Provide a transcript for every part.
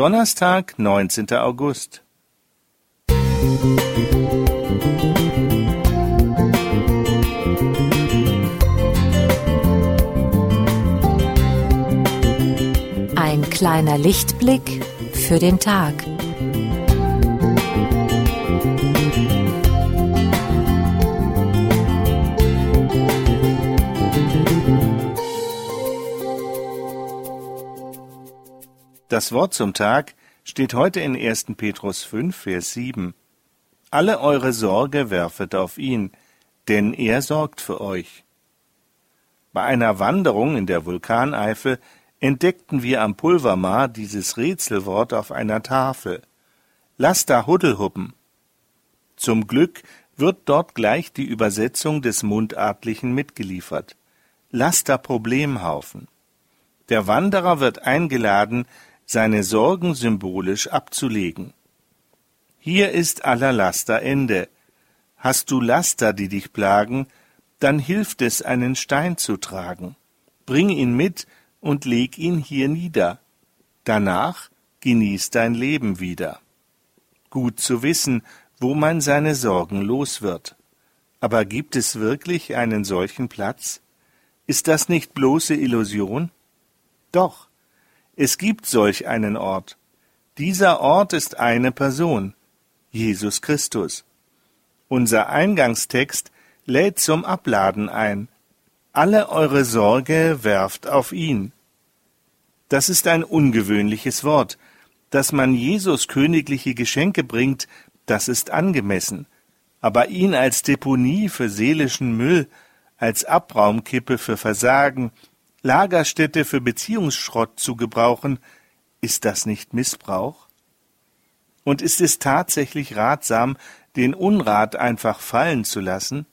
Donnerstag, 19. August. Ein kleiner Lichtblick für den Tag. Das Wort zum Tag steht heute in 1. Petrus 5, Vers 7. Alle eure Sorge werfet auf ihn, denn er sorgt für euch. Bei einer Wanderung in der Vulkaneifel entdeckten wir am Pulvermar dieses Rätselwort auf einer Tafel. Lass da Huddelhuppen. Zum Glück wird dort gleich die Übersetzung des Mundartlichen mitgeliefert. Laster Problemhaufen. Der Wanderer wird eingeladen, seine Sorgen symbolisch abzulegen. Hier ist aller Laster Ende. Hast du Laster, die dich plagen, dann hilft es, einen Stein zu tragen. Bring ihn mit und leg ihn hier nieder. Danach genieß dein Leben wieder. Gut zu wissen, wo man seine Sorgen los wird. Aber gibt es wirklich einen solchen Platz? Ist das nicht bloße Illusion? Doch, es gibt solch einen Ort. Dieser Ort ist eine Person, Jesus Christus. Unser Eingangstext lädt zum Abladen ein. Alle eure Sorge werft auf ihn. Das ist ein ungewöhnliches Wort. Dass man Jesus königliche Geschenke bringt, das ist angemessen. Aber ihn als Deponie für seelischen Müll, als Abraumkippe für Versagen, Lagerstätte für Beziehungsschrott zu gebrauchen, ist das nicht Missbrauch? Und ist es tatsächlich ratsam, den Unrat einfach fallen zu lassen?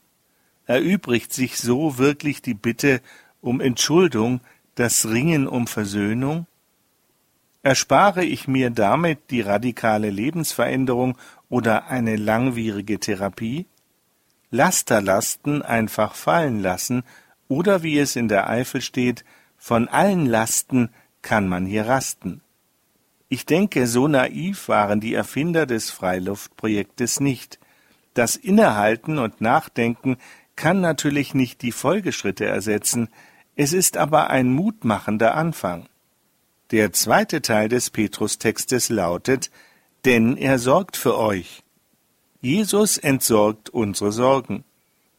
Erübrigt sich so wirklich die Bitte um Entschuldung, das Ringen um Versöhnung? Erspare ich mir damit die radikale Lebensveränderung oder eine langwierige Therapie? Lasterlasten einfach fallen lassen oder wie es in der Eifel steht, von allen Lasten kann man hier rasten. Ich denke, so naiv waren die Erfinder des Freiluftprojektes nicht. Das Innehalten und Nachdenken kann natürlich nicht die Folgeschritte ersetzen, es ist aber ein mutmachender Anfang. Der zweite Teil des Petrustextes lautet, denn er sorgt für euch. Jesus entsorgt unsere Sorgen.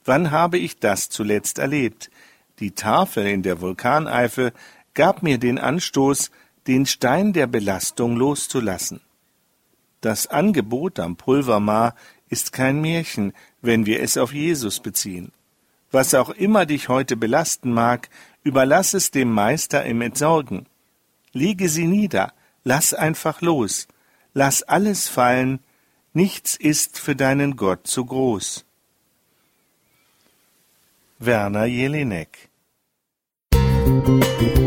Wann habe ich das zuletzt erlebt? Die Tafel in der Vulkaneifel gab mir den Anstoß, den Stein der Belastung loszulassen. Das Angebot am Pulvermar ist kein Märchen, wenn wir es auf Jesus beziehen. Was auch immer dich heute belasten mag, überlass es dem Meister im Entsorgen. Lege sie nieder, lass einfach los, lass alles fallen, nichts ist für deinen Gott zu groß. Werner Jelinek you.